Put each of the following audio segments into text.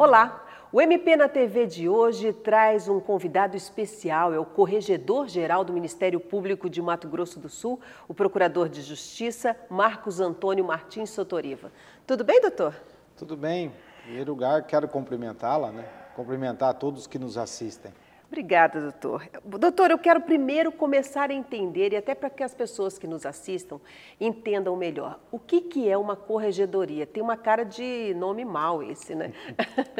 Olá! O MP na TV de hoje traz um convidado especial, é o Corregedor-Geral do Ministério Público de Mato Grosso do Sul, o Procurador de Justiça, Marcos Antônio Martins Sotoriva. Tudo bem, doutor? Tudo bem. Em primeiro lugar, quero cumprimentá-la, né? cumprimentar a todos que nos assistem. Obrigada, doutor. Doutor, eu quero primeiro começar a entender, e até para que as pessoas que nos assistam entendam melhor, o que, que é uma corregedoria? Tem uma cara de nome mal esse, né?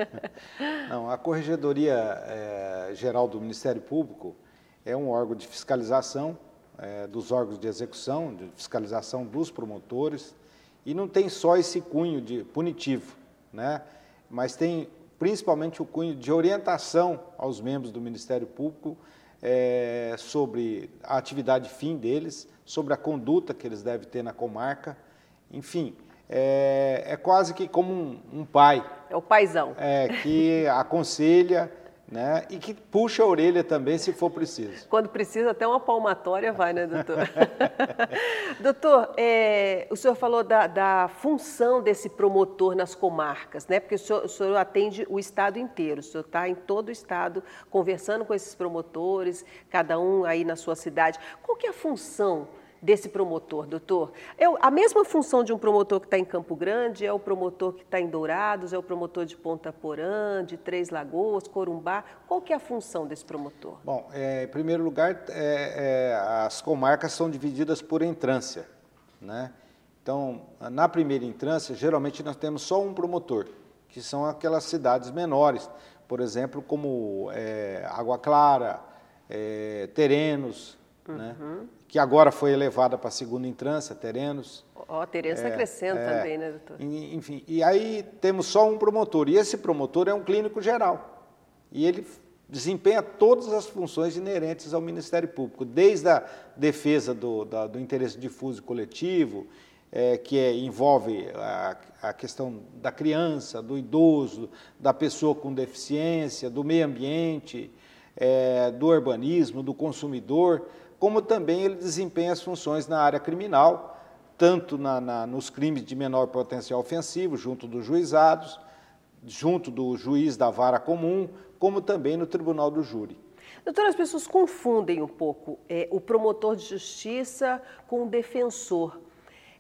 Não, a Corregedoria é, Geral do Ministério Público é um órgão de fiscalização é, dos órgãos de execução, de fiscalização dos promotores, e não tem só esse cunho de punitivo, né? mas tem principalmente o cunho de orientação aos membros do Ministério Público é, sobre a atividade fim deles, sobre a conduta que eles devem ter na comarca, enfim, é, é quase que como um, um, pai. É o paizão. É, que aconselha né? E que puxa a orelha também se for preciso. Quando precisa, até uma palmatória vai, né, doutor? doutor, é, o senhor falou da, da, função desse promotor nas comarcas, né? Porque o senhor, o senhor atende o estado inteiro, o senhor está em todo o estado conversando com esses promotores, cada um aí na sua cidade. Qual que é a função desse promotor, doutor? É a mesma função de um promotor que está em Campo Grande é o promotor que está em Dourados, é o promotor de Ponta Porã, de Três Lagoas, Corumbá. Qual que é a função desse promotor? Bom, é, em primeiro lugar, é, é, as comarcas são divididas por entrância, né? Então, na primeira entrância, geralmente nós temos só um promotor, que são aquelas cidades menores, por exemplo, como é, Água Clara, é, Terenos, né? uhum. né? Que agora foi elevada para a segunda entrância, Terenos. Ó, oh, Terenos está é, crescendo é, também, né, doutor? Enfim, e aí temos só um promotor, e esse promotor é um clínico geral. E ele desempenha todas as funções inerentes ao Ministério Público, desde a defesa do, da, do interesse difuso e coletivo, é, que é, envolve a, a, questão da criança, do idoso, da pessoa com deficiência, do meio ambiente, é, do urbanismo, do consumidor, como também ele desempenha as funções na área criminal, tanto na, na, nos crimes de menor potencial ofensivo, junto dos juizados, junto do juiz da vara comum, como também no tribunal do júri. Doutora, as pessoas confundem um pouco é, o promotor de justiça com o defensor.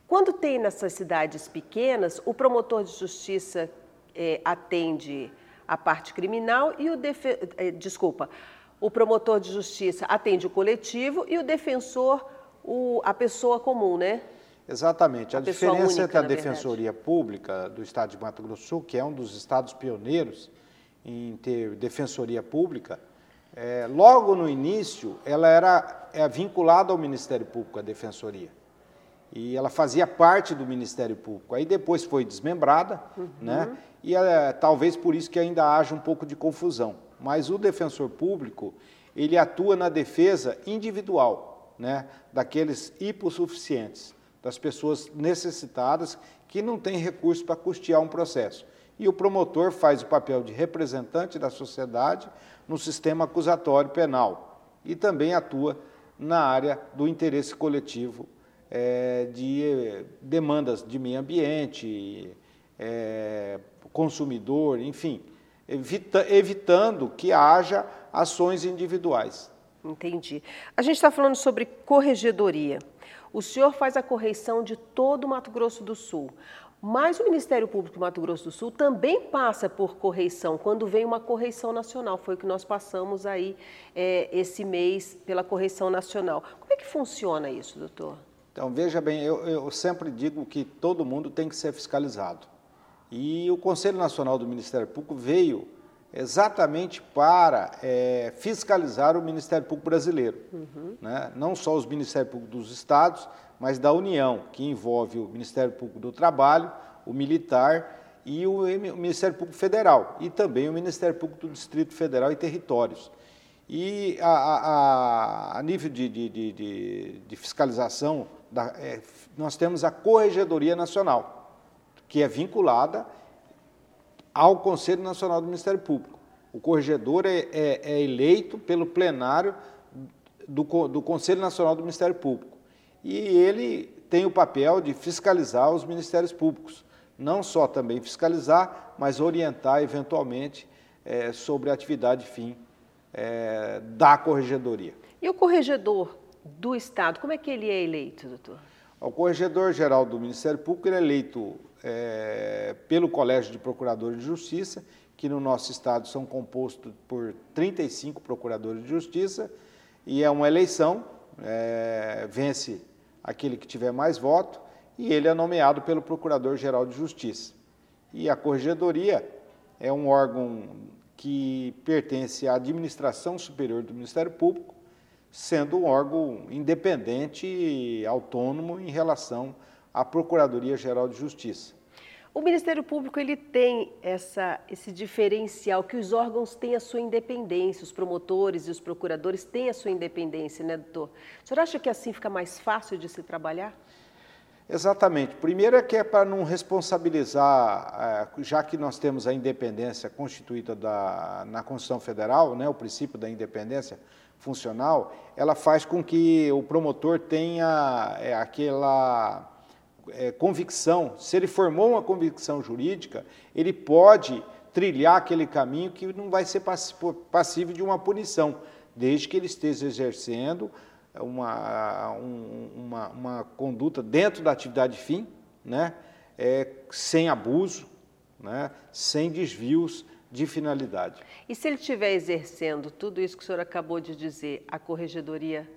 Quando tem nessas cidades pequenas, o promotor de justiça é, atende a parte criminal e o defe... É, desculpa, o promotor de justiça atende o coletivo e o defensor o, a pessoa comum, né? Exatamente. A, a diferença única, entre a Defensoria verdade. Pública do Estado de Mato Grosso do Sul, que é um dos estados pioneiros em ter defensoria pública, é, logo no início ela era é, vinculada ao Ministério Público, a Defensoria. E ela fazia parte do Ministério Público. Aí depois foi desmembrada, uhum. né? E é, talvez por isso que ainda haja um pouco de confusão mas o defensor público, ele atua na defesa individual, né, daqueles hipossuficientes, das pessoas necessitadas que não têm recurso para custear um processo. E o promotor faz o papel de representante da sociedade no sistema acusatório penal e também atua na área do interesse coletivo é, de eh, demandas de meio ambiente, é, consumidor, enfim, evita, evitando que haja ações individuais. Entendi. A gente está falando sobre corregedoria. O senhor faz a correição de todo o Mato Grosso do Sul. Mas o Ministério Público do Mato Grosso do Sul também passa por correição, quando vem uma correição nacional. Foi o que nós passamos aí é, esse mês pela correição nacional. Como é que funciona isso, doutor? Então, veja bem, eu, eu sempre digo que todo mundo tem que ser fiscalizado. E o Conselho Nacional do Ministério Público veio exatamente para é, fiscalizar o Ministério Público brasileiro. Uhum. Né? Não só os Ministérios Públicos dos Estados, mas da União, que envolve o Ministério Público do Trabalho, o Militar e o Ministério Público Federal, e também o Ministério Público do Distrito Federal e Territórios. E a, a, a nível de, de, de, de fiscalização, da, é, nós temos a Corregedoria Nacional que é vinculada ao Conselho Nacional do Ministério Público. O corregedor é, é, é eleito pelo plenário do, do Conselho Nacional do Ministério Público. E ele tem o papel de fiscalizar os ministérios públicos não só também fiscalizar, mas orientar eventualmente é, sobre a atividade fim é, da corregedoria. E o corregedor do Estado, como é que ele é eleito, doutor? O corregedor-geral do Ministério Público é eleito é, pelo Colégio de Procuradores de Justiça, que no nosso estado são compostos por 35 procuradores de justiça, e é uma eleição, é, vence aquele que tiver mais voto, e ele é nomeado pelo Procurador-Geral de Justiça. E a Corregedoria é um órgão que pertence à administração superior do Ministério Público, sendo um órgão independente e autônomo em relação à Procuradoria-Geral de Justiça. O Ministério Público ele tem essa, esse diferencial que os órgãos têm a sua independência, os promotores e os procuradores têm a sua independência, né, doutor? O senhor acha que assim fica mais fácil de se trabalhar? Exatamente. Primeiro é que é para não responsabilizar, é, já que nós temos a independência constituída da, na Constituição Federal, né, o princípio da independência funcional, ela faz com que o promotor tenha é, aquela é, convicção, se ele formou uma convicção jurídica, ele pode trilhar aquele caminho que não vai ser passível de uma punição, desde que ele esteja exercendo uma, um, uma, uma conduta dentro da atividade fim, né, é, sem abuso, né, sem desvios de finalidade. E se ele estiver exercendo tudo isso que o senhor acabou de dizer, a corregedoria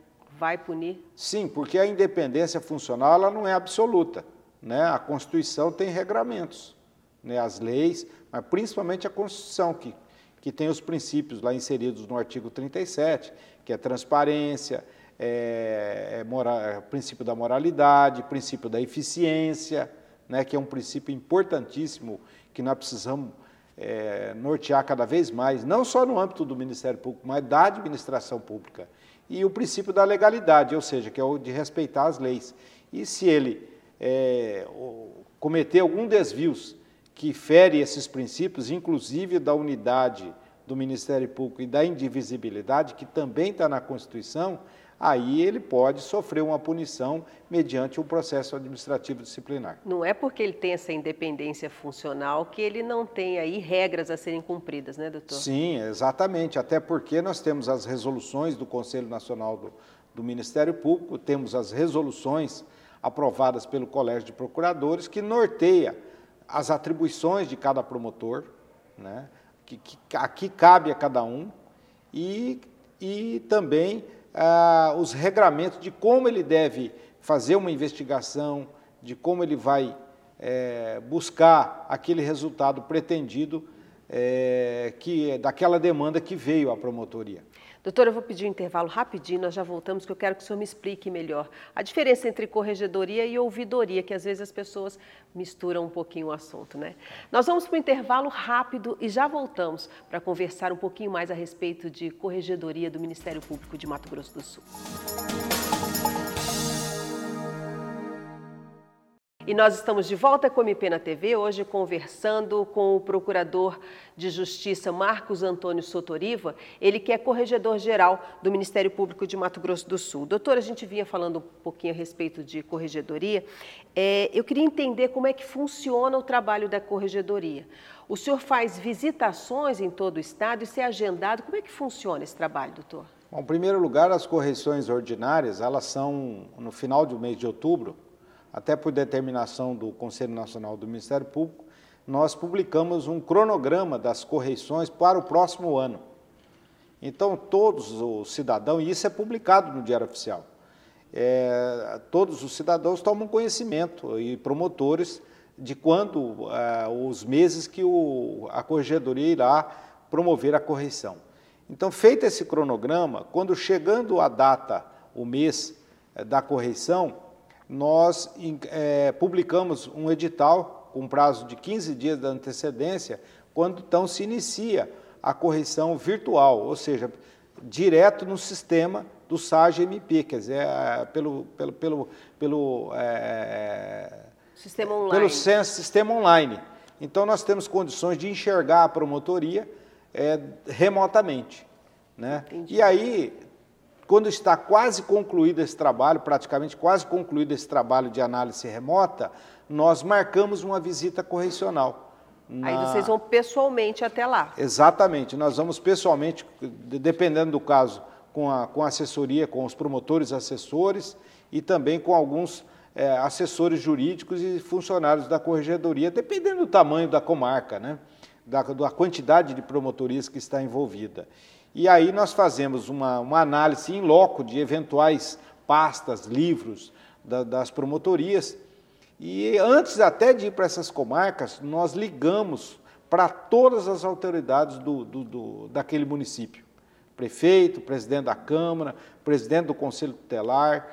vai punir? Sim, porque a independência funcional ela não é absoluta. Né? A Constituição tem regramentos, né? as leis, mas principalmente a Constituição, que, que tem os princípios lá inseridos no artigo 37, que é transparência, é, é, mora, é princípio da moralidade, princípio da eficiência, né? que é um princípio importantíssimo que nós precisamos é, nortear cada vez mais, não só no âmbito do Ministério Público, mas da administração pública e o princípio da legalidade, ou seja, que é o de respeitar as leis. E se ele é, cometer algum desvios que fere esses princípios, inclusive da unidade do Ministério Público e da indivisibilidade, que também está na Constituição, aí ele pode sofrer uma punição mediante um processo administrativo disciplinar. Não é porque ele tem essa independência funcional que ele não tem aí regras a serem cumpridas, né, doutor? Sim, exatamente. Até porque nós temos as resoluções do Conselho Nacional do, do Ministério Público, temos as resoluções aprovadas pelo Colégio de Procuradores que norteia as atribuições de cada promotor, né, que, que aqui cabe a cada um, e, e também ah, os regramentos de como ele deve fazer uma investigação, de como ele vai é, buscar aquele resultado pretendido é, que daquela demanda que veio à promotoria. Doutora, eu vou pedir um intervalo rapidinho, nós já voltamos, que eu quero que o senhor me explique melhor a diferença entre corregedoria e ouvidoria, que às vezes as pessoas misturam um pouquinho o assunto, né? Nós vamos para um intervalo rápido e já voltamos para conversar um pouquinho mais a respeito de corregedoria do Ministério Público de Mato Grosso do Sul. E nós estamos de volta com o MP na TV, hoje conversando com o Procurador de Justiça Marcos Antônio Sotoriva, ele que é corregedor-geral do Ministério Público de Mato Grosso do Sul. Doutor, a gente vinha falando um pouquinho a respeito de corregedoria. É, eu queria entender como é que funciona o trabalho da corregedoria. O senhor faz visitações em todo o estado se é agendado. Como é que funciona esse trabalho, doutor? Bom, em primeiro lugar, as correções ordinárias, elas são no final do mês de outubro, até por determinação do Conselho Nacional do Ministério Público, nós publicamos um cronograma das correições para o próximo ano. Então, todos os cidadãos, e isso é publicado no Diário Oficial, é, todos os cidadãos tomam conhecimento e promotores de quando é, os meses que o, a corregedoria irá promover a correção. Então, feito esse cronograma, quando chegando a data, o mês é, da correição, nós é, publicamos um edital com prazo de 15 dias de antecedência, quando então se inicia a correção virtual, ou seja, direto no sistema do SAG-MP, quer dizer, é, pelo, pelo, pelo, pelo, é, sistema online. pelo sistema online. Então, nós temos condições de enxergar a promotoria é, remotamente. Né? E aí, quando está quase concluído esse trabalho, praticamente quase concluído esse trabalho de análise remota, nós marcamos uma visita correcional. Na... Aí vocês vão pessoalmente até lá. Exatamente, nós vamos pessoalmente, dependendo do caso, com a, com a assessoria, com os promotores assessores e também com alguns é, assessores jurídicos e funcionários da corregedoria, dependendo do tamanho da comarca, né? da, da quantidade de promotorias que está envolvida. E aí nós fazemos uma, uma análise em loco de eventuais pastas, livros da, das promotorias. E antes até de ir para essas comarcas, nós ligamos para todas as autoridades do, do, do, daquele município. Prefeito, presidente da Câmara, presidente do Conselho Tutelar,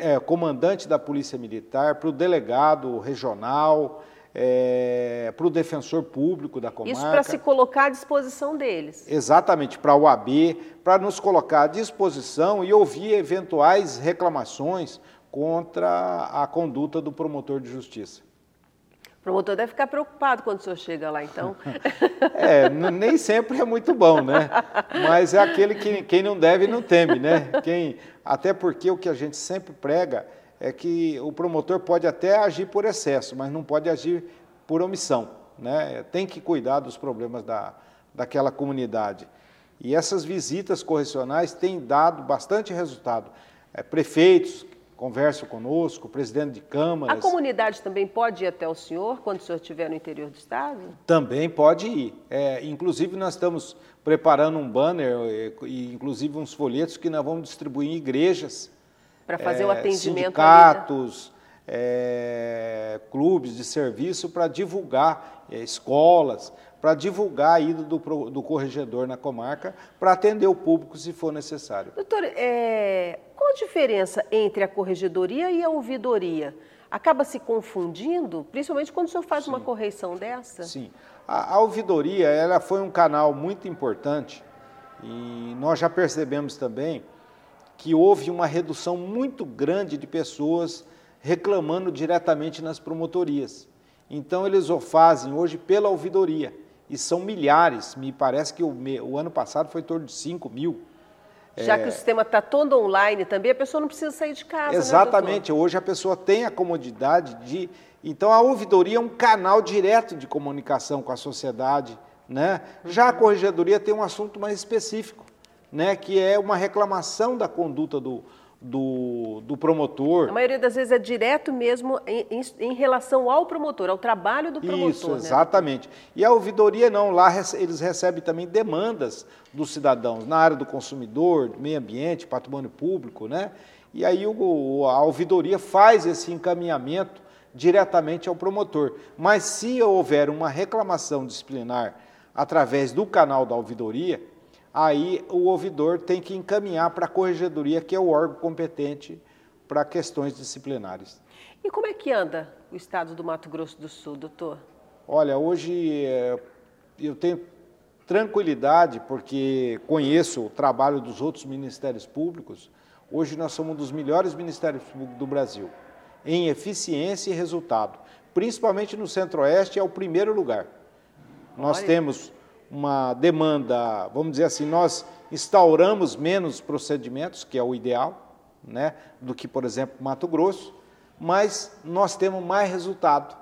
é, comandante da Polícia Militar, para o delegado regional, é, para o defensor público da comarca. Isso para se colocar à disposição deles. Exatamente, para o AB, para nos colocar à disposição e ouvir eventuais reclamações contra a conduta do promotor de justiça. O promotor deve ficar preocupado quando o senhor chega lá, então. É, nem sempre é muito bom, né? Mas é aquele que quem não deve não teme, né? Quem, até porque o que a gente sempre prega é que o promotor pode até agir por excesso, mas não pode agir por omissão. Né? Tem que cuidar dos problemas da, daquela comunidade. E essas visitas correcionais têm dado bastante resultado. É, prefeitos conversam conosco, presidente de câmaras. A comunidade também pode ir até o senhor quando o senhor estiver no interior do estado? Também pode ir. É, inclusive, nós estamos preparando um banner e, inclusive, uns folhetos que nós vamos distribuir em igrejas para fazer é, o atendimento. Sindicatos, é, clubes de serviço para divulgar, é, escolas, para divulgar a ida do, do corregedor na comarca, para atender o público se for necessário. Doutor, é, qual a diferença entre a corregedoria e a ouvidoria? Acaba se confundindo, principalmente quando o senhor faz Sim. uma correção dessa? Sim. A, a ouvidoria ela foi um canal muito importante e nós já percebemos também que houve uma redução muito grande de pessoas reclamando diretamente nas promotorias. Então, eles o fazem hoje pela ouvidoria, e são milhares, me parece que o, o ano passado foi em torno de 5 mil. Já é... que o sistema está todo online também, a pessoa não precisa sair de casa. Né, Exatamente, né, hoje a pessoa tem a comodidade de. Então, a ouvidoria é um canal direto de comunicação com a sociedade. Né? Já a corregedoria tem um assunto mais específico né, que é uma reclamação da conduta do, do, do, promotor. A maioria das vezes é direto mesmo em, em, em relação ao promotor, ao trabalho do promotor. Isso, né? exatamente. Né? E a ouvidoria não, lá eles recebem também demandas dos cidadãos na área do consumidor, meio ambiente, patrimônio público, né? E aí o, a ouvidoria faz esse encaminhamento diretamente ao promotor. Mas se houver uma reclamação disciplinar através do canal da ouvidoria, aí o ouvidor tem que encaminhar para a corregedoria, que é o órgão competente para questões disciplinares. E como é que anda o estado do Mato Grosso do Sul, doutor? Olha, hoje é, eu tenho tranquilidade porque conheço o trabalho dos outros ministérios públicos. Hoje nós somos um dos melhores ministérios públicos do Brasil em eficiência e resultado. Principalmente no Centro-Oeste é o primeiro lugar. Nós Olha. temos uma demanda, vamos dizer assim, nós instauramos menos procedimentos, que é o ideal, né, do que, por exemplo, Mato Grosso, mas nós temos mais resultado,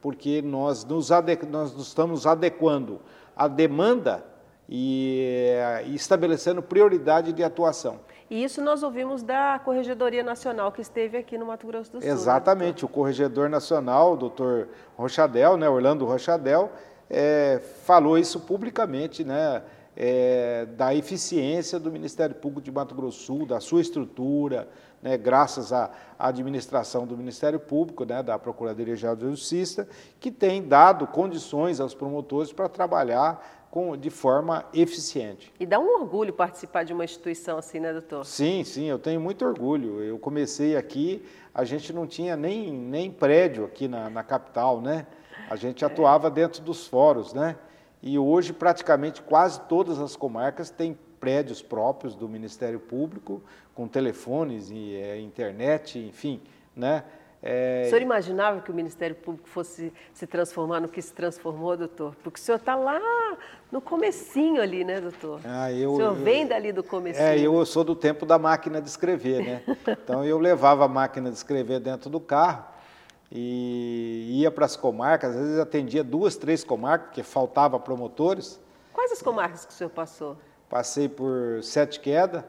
porque nós nos, nós nos estamos adequando à demanda e, e estabelecendo prioridade de atuação. E isso nós ouvimos da Corregedoria Nacional que esteve aqui no Mato Grosso do Sul. Né, Exatamente, né? o Corregedor Nacional, o doutor Rochadel, né, Orlando Rochadel, é, falou isso publicamente, né, é, da eficiência do Ministério Público de Mato Grosso Sul, da sua estrutura, né, graças à administração do Ministério Público, né, da Procuradoria-Geral de Justiça, que tem dado condições aos promotores para trabalhar com, de forma eficiente. E dá um orgulho participar de uma instituição assim, né, doutor? Sim, sim, eu tenho muito orgulho. Eu comecei aqui, a gente não tinha nem, nem prédio aqui na, na capital, né? A gente atuava dentro dos fóruns, né? E hoje praticamente quase todas as comarcas têm prédios próprios do Ministério Público, com telefones e é, internet, enfim, né? É... O senhor imaginava que o Ministério Público fosse se transformar no que se transformou, doutor? Porque o senhor está lá no comecinho ali, né, doutor? Ah, eu, o senhor vem dali do comecinho. É, eu sou do tempo da máquina de escrever, né? Então eu levava a máquina de escrever dentro do carro e ia para as comarcas, às vezes atendia duas, três comarcas, porque faltava promotores. Quais as comarcas que o senhor passou? Passei por Sete Queda,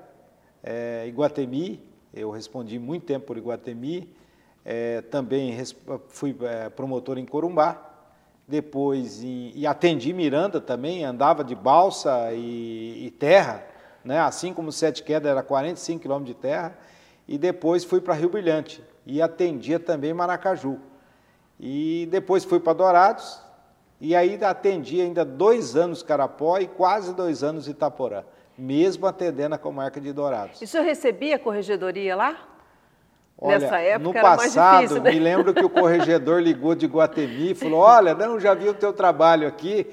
é, Iguatemi, eu respondi muito tempo por Iguatemi, é, também fui é, promotor em Corumbá, depois em, e atendi Miranda também, andava de balsa e, e terra, né? assim como Sete Queda era 45 quilômetros de terra, e depois fui para Rio Brilhante e atendia também Maracaju. E depois fui para Dourados e aí atendi ainda dois anos Carapó e quase dois anos Itaporã, mesmo atendendo a comarca de Dourados. E o senhor recebia corregedoria lá? Olha, Nessa época no passado, difícil, né? me lembro que o corregedor ligou de Guatemi e falou, olha, não, já vi o teu trabalho aqui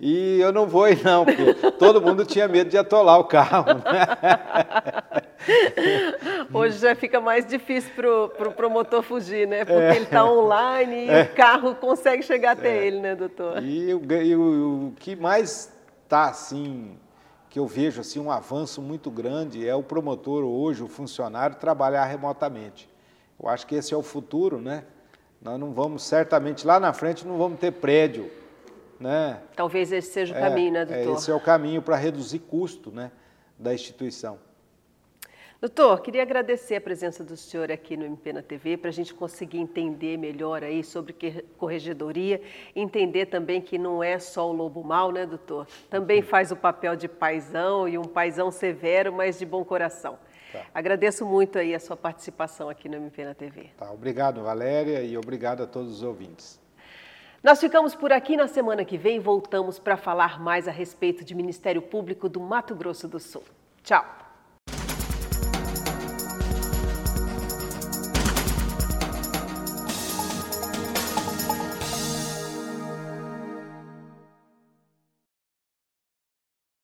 e eu não vou ir não, porque todo mundo tinha medo de atolar o carro. Né? Hoje já fica mais difícil para o pro promotor fugir, né? Porque é. ele está online e é. o carro consegue chegar até é. ele, né, doutor? E, e o, o que mais está assim que eu vejo assim um avanço muito grande é o promotor hoje, o funcionário trabalhar remotamente. Eu acho que esse é o futuro, né? Nós não vamos certamente lá na frente não vamos ter prédio, né? Talvez esse seja o é, caminho, né, doutor? É, esse é o caminho para reduzir custo, né, da instituição. Doutor, queria agradecer a presença do senhor aqui no MP na TV para a gente conseguir entender melhor aí sobre corregedoria, entender também que não é só o lobo mau, né, doutor? Também faz o papel de paisão e um paisão severo, mas de bom coração. Tá. Agradeço muito aí a sua participação aqui no MP na TV. Tá, obrigado, Valéria, e obrigado a todos os ouvintes. Nós ficamos por aqui na semana que vem voltamos para falar mais a respeito de Ministério Público do Mato Grosso do Sul. Tchau.